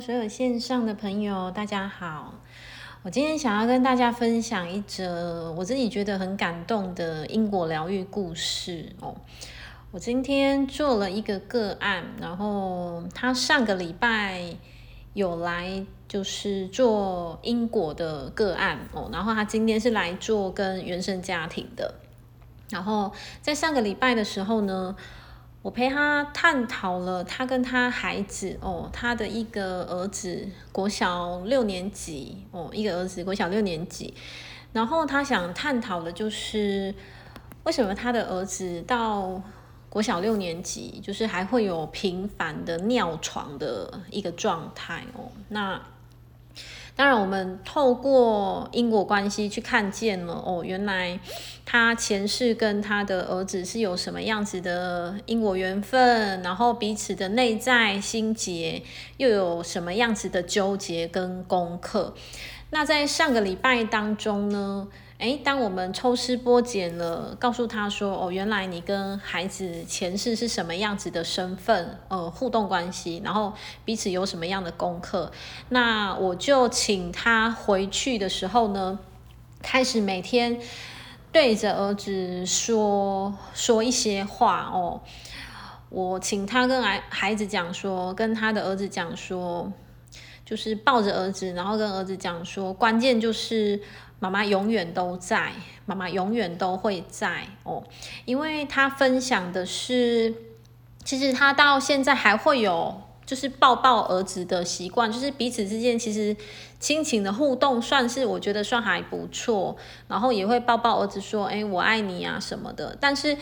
所有线上的朋友，大家好。我今天想要跟大家分享一则我自己觉得很感动的因果疗愈故事哦。我今天做了一个个案，然后他上个礼拜有来就是做因果的个案哦，然后他今天是来做跟原生家庭的。然后在上个礼拜的时候呢，我陪他探讨了他跟他孩子哦，他的一个儿子国小六年级哦，一个儿子国小六年级，然后他想探讨的就是为什么他的儿子到国小六年级，就是还会有频繁的尿床的一个状态哦，那。当然，我们透过因果关系去看见了哦，原来他前世跟他的儿子是有什么样子的因果缘分，然后彼此的内在心结又有什么样子的纠结跟功课。那在上个礼拜当中呢，诶，当我们抽丝剥茧了，告诉他说：“哦，原来你跟孩子前世是什么样子的身份，呃，互动关系，然后彼此有什么样的功课。”那我就请他回去的时候呢，开始每天对着儿子说说一些话哦。我请他跟孩孩子讲说，跟他的儿子讲说，就是抱着儿子，然后跟儿子讲说，关键就是。妈妈永远都在，妈妈永远都会在哦，因为他分享的是，其实他到现在还会有就是抱抱儿子的习惯，就是彼此之间其实亲情的互动算是我觉得算还不错，然后也会抱抱儿子说，哎，我爱你啊什么的，但是。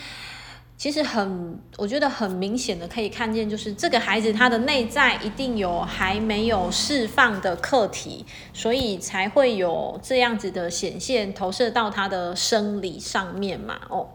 其实很，我觉得很明显的可以看见，就是这个孩子他的内在一定有还没有释放的课题，所以才会有这样子的显现投射到他的生理上面嘛。哦，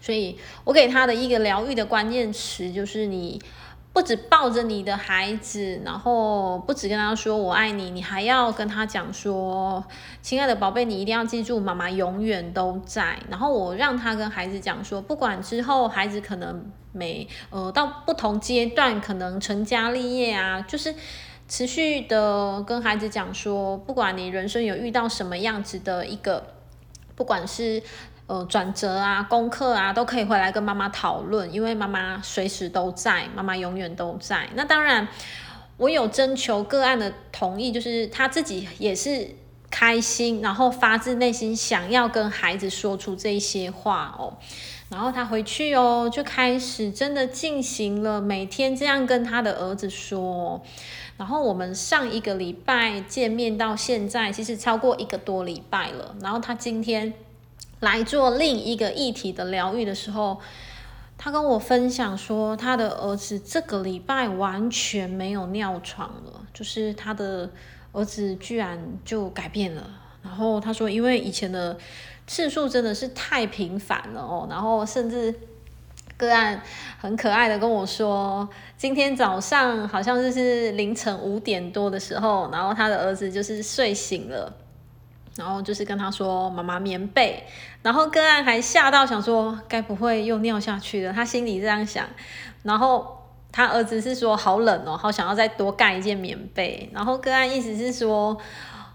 所以我给他的一个疗愈的关键词就是你。不止抱着你的孩子，然后不止跟他说我爱你，你还要跟他讲说，亲爱的宝贝，你一定要记住，妈妈永远都在。然后我让他跟孩子讲说，不管之后孩子可能每呃到不同阶段，可能成家立业啊，就是持续的跟孩子讲说，不管你人生有遇到什么样子的一个，不管是。呃，转折啊，功课啊，都可以回来跟妈妈讨论，因为妈妈随时都在，妈妈永远都在。那当然，我有征求个案的同意，就是他自己也是开心，然后发自内心想要跟孩子说出这些话哦。然后他回去哦，就开始真的进行了每天这样跟他的儿子说。然后我们上一个礼拜见面到现在，其实超过一个多礼拜了。然后他今天。来做另一个议题的疗愈的时候，他跟我分享说，他的儿子这个礼拜完全没有尿床了，就是他的儿子居然就改变了。然后他说，因为以前的次数真的是太频繁了哦，然后甚至个案很可爱的跟我说，今天早上好像就是凌晨五点多的时候，然后他的儿子就是睡醒了。然后就是跟他说妈妈棉被，然后个案还吓到想说该不会又尿下去了，他心里这样想。然后他儿子是说好冷哦，好想要再多盖一件棉被。然后个案意思是说，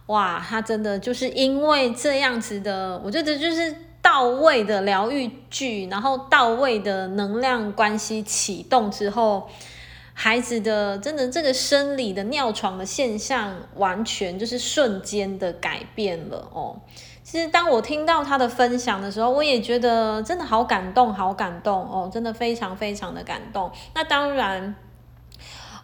哇，他真的就是因为这样子的，我觉得就是到位的疗愈剧，然后到位的能量关系启动之后。孩子的真的这个生理的尿床的现象，完全就是瞬间的改变了哦。其实当我听到他的分享的时候，我也觉得真的好感动，好感动哦，真的非常非常的感动。那当然。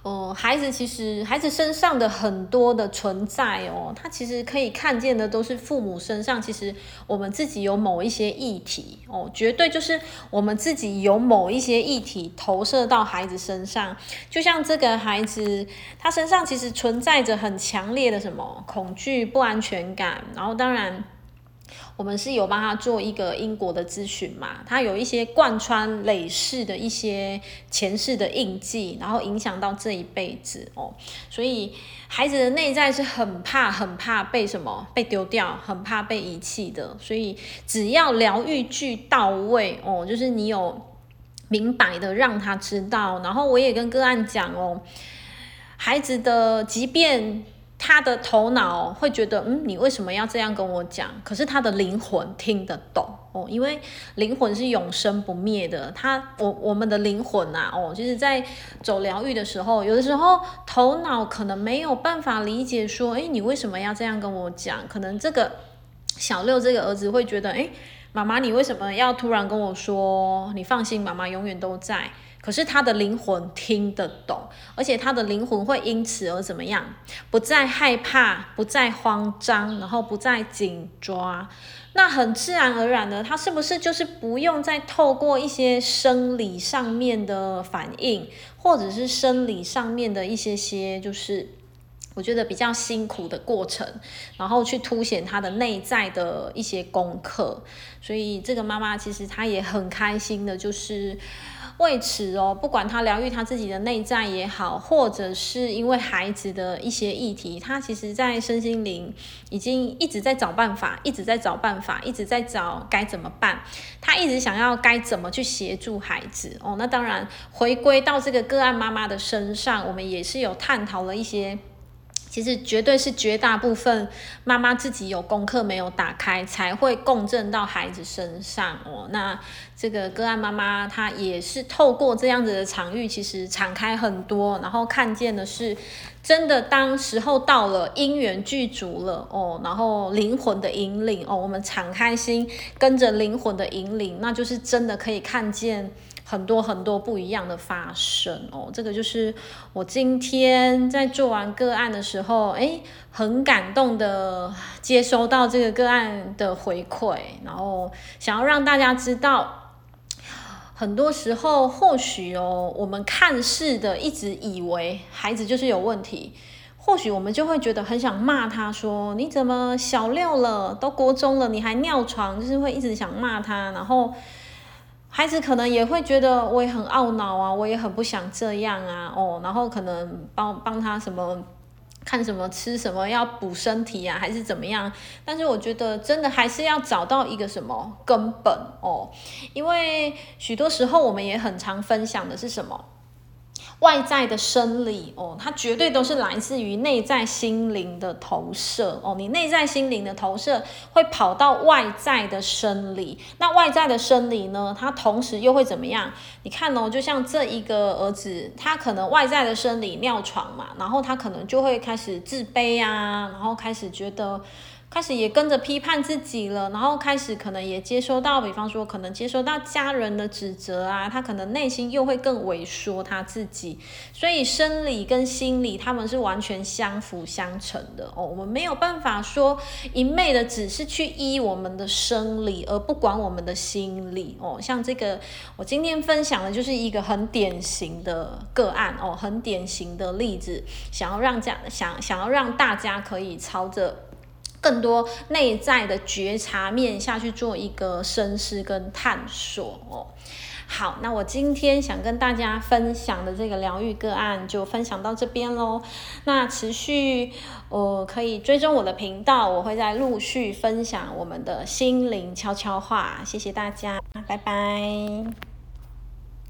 哦，孩子其实孩子身上的很多的存在哦，他其实可以看见的都是父母身上，其实我们自己有某一些议题哦，绝对就是我们自己有某一些议题投射到孩子身上，就像这个孩子，他身上其实存在着很强烈的什么恐惧、不安全感，然后当然。我们是有帮他做一个英国的咨询嘛，他有一些贯穿累世的一些前世的印记，然后影响到这一辈子哦，所以孩子的内在是很怕、很怕被什么被丢掉，很怕被遗弃的，所以只要疗愈具到位哦，就是你有明白的让他知道，然后我也跟个案讲哦。孩子的，即便他的头脑会觉得，嗯，你为什么要这样跟我讲？可是他的灵魂听得懂哦，因为灵魂是永生不灭的。他，我，我们的灵魂啊，哦，就是在走疗愈的时候，有的时候头脑可能没有办法理解，说，诶，你为什么要这样跟我讲？可能这个小六这个儿子会觉得，诶，妈妈，你为什么要突然跟我说？你放心，妈妈永远都在。可是他的灵魂听得懂，而且他的灵魂会因此而怎么样？不再害怕，不再慌张，然后不再紧抓。那很自然而然的，他是不是就是不用再透过一些生理上面的反应，或者是生理上面的一些些，就是我觉得比较辛苦的过程，然后去凸显他的内在的一些功课。所以这个妈妈其实她也很开心的，就是。为此哦，不管她疗愈她自己的内在也好，或者是因为孩子的一些议题，她其实在身心灵已经一直在找办法，一直在找办法，一直在找该怎么办。她一直想要该怎么去协助孩子哦。那当然，回归到这个个案妈妈的身上，我们也是有探讨了一些。其实绝对是绝大部分妈妈自己有功课没有打开，才会共振到孩子身上哦。那这个个案妈妈她也是透过这样子的场域，其实敞开很多，然后看见的是真的，当时候到了，因缘具足了哦，然后灵魂的引领哦，我们敞开心，跟着灵魂的引领，那就是真的可以看见。很多很多不一样的发生哦，这个就是我今天在做完个案的时候，诶，很感动的接收到这个个案的回馈，然后想要让大家知道，很多时候或许哦，我们看似的一直以为孩子就是有问题，或许我们就会觉得很想骂他说，你怎么小六了，都国中了，你还尿床，就是会一直想骂他，然后。孩子可能也会觉得我也很懊恼啊，我也很不想这样啊，哦，然后可能帮帮他什么，看什么吃什么要补身体啊，还是怎么样？但是我觉得真的还是要找到一个什么根本哦，因为许多时候我们也很常分享的是什么？外在的生理哦，它绝对都是来自于内在心灵的投射哦。你内在心灵的投射会跑到外在的生理，那外在的生理呢？它同时又会怎么样？你看哦，就像这一个儿子，他可能外在的生理尿床嘛，然后他可能就会开始自卑啊，然后开始觉得。开始也跟着批判自己了，然后开始可能也接收到，比方说可能接收到家人的指责啊，他可能内心又会更萎缩他自己，所以生理跟心理他们是完全相辅相成的哦。我们没有办法说一昧的只是去医我们的生理，而不管我们的心理哦。像这个我今天分享的就是一个很典型的个案哦，很典型的例子，想要让这样想想要让大家可以朝着。更多内在的觉察面下去做一个深思跟探索哦。好，那我今天想跟大家分享的这个疗愈个案就分享到这边喽。那持续呃可以追踪我的频道，我会再陆续分享我们的心灵悄悄话。谢谢大家，拜拜。